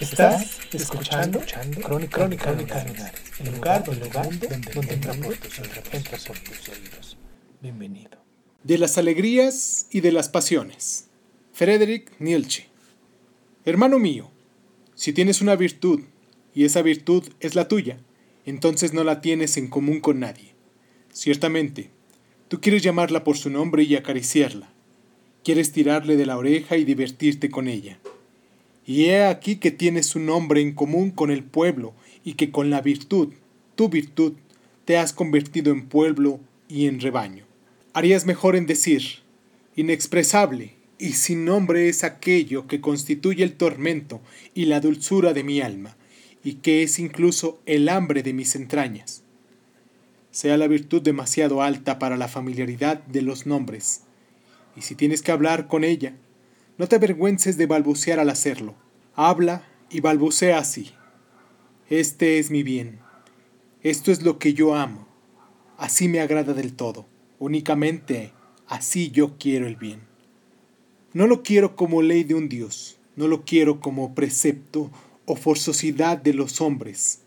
Estás escuchando, Crónica, Crónica, el lugar, el lugar donde, donde entra por tus oídos. Entra por tus oídos. Bienvenido. De las alegrías y de las pasiones. Friedrich Nietzsche. Hermano mío, si tienes una virtud y esa virtud es la tuya, entonces no la tienes en común con nadie. Ciertamente, tú quieres llamarla por su nombre y acariciarla. Quieres tirarle de la oreja y divertirte con ella. Y he aquí que tienes un nombre en común con el pueblo y que con la virtud, tu virtud, te has convertido en pueblo y en rebaño. Harías mejor en decir, inexpresable y sin nombre es aquello que constituye el tormento y la dulzura de mi alma, y que es incluso el hambre de mis entrañas. Sea la virtud demasiado alta para la familiaridad de los nombres, y si tienes que hablar con ella, no te avergüences de balbucear al hacerlo. Habla y balbucea así. Este es mi bien. Esto es lo que yo amo. Así me agrada del todo. Únicamente así yo quiero el bien. No lo quiero como ley de un Dios. No lo quiero como precepto o forzosidad de los hombres.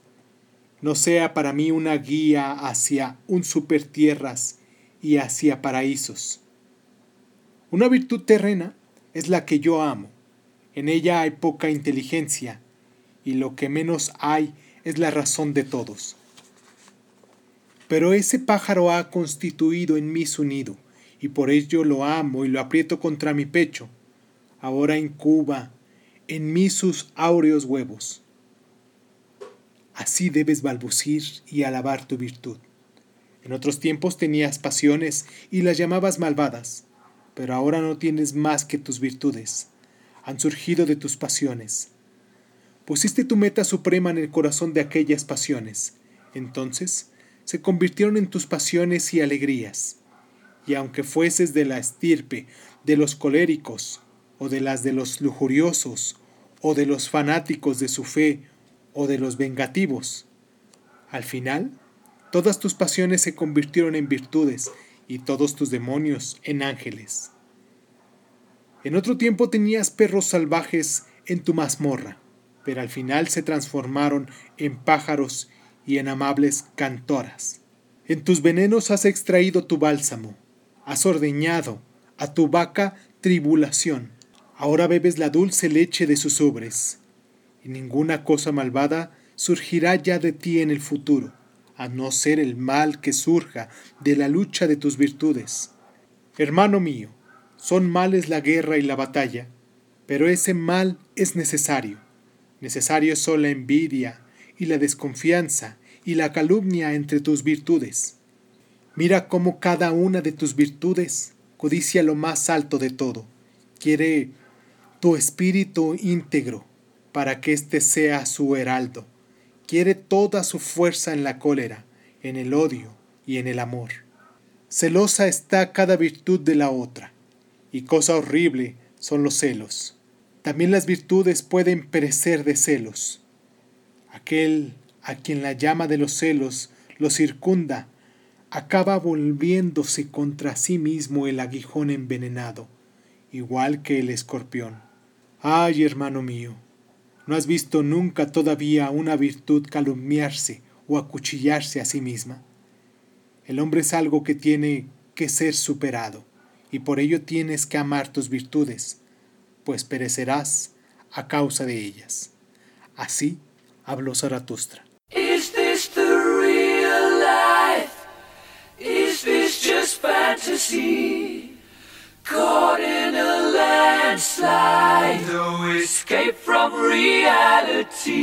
No sea para mí una guía hacia un supertierras y hacia paraísos. Una virtud terrena es la que yo amo. En ella hay poca inteligencia, y lo que menos hay es la razón de todos. Pero ese pájaro ha constituido en mí su nido, y por ello lo amo y lo aprieto contra mi pecho. Ahora incuba en mí sus áureos huevos. Así debes balbucir y alabar tu virtud. En otros tiempos tenías pasiones y las llamabas malvadas pero ahora no tienes más que tus virtudes. Han surgido de tus pasiones. Pusiste tu meta suprema en el corazón de aquellas pasiones. Entonces se convirtieron en tus pasiones y alegrías. Y aunque fueses de la estirpe de los coléricos, o de las de los lujuriosos, o de los fanáticos de su fe, o de los vengativos, al final, todas tus pasiones se convirtieron en virtudes y todos tus demonios en ángeles. En otro tiempo tenías perros salvajes en tu mazmorra, pero al final se transformaron en pájaros y en amables cantoras. En tus venenos has extraído tu bálsamo, has ordeñado a tu vaca tribulación. Ahora bebes la dulce leche de sus ubres, y ninguna cosa malvada surgirá ya de ti en el futuro a no ser el mal que surja de la lucha de tus virtudes. Hermano mío, son males la guerra y la batalla, pero ese mal es necesario. Necesario son la envidia y la desconfianza y la calumnia entre tus virtudes. Mira cómo cada una de tus virtudes codicia lo más alto de todo, quiere tu espíritu íntegro para que éste sea su heraldo quiere toda su fuerza en la cólera, en el odio y en el amor. Celosa está cada virtud de la otra, y cosa horrible son los celos. También las virtudes pueden perecer de celos. Aquel a quien la llama de los celos lo circunda, acaba volviéndose contra sí mismo el aguijón envenenado, igual que el escorpión. Ay, hermano mío, ¿No has visto nunca todavía una virtud calumniarse o acuchillarse a sí misma? El hombre es algo que tiene que ser superado, y por ello tienes que amar tus virtudes, pues perecerás a causa de ellas. Así habló Zaratustra. Is this the real life? Is this just fantasy? Caught in a landslide, no escape from reality.